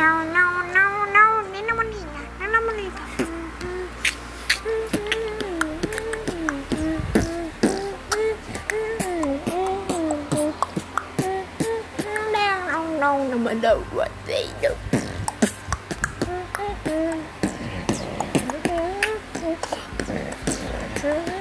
No, no, no, no. Ni no manina. No, no nâu No, no, no, no, what they do. Mm-hmm.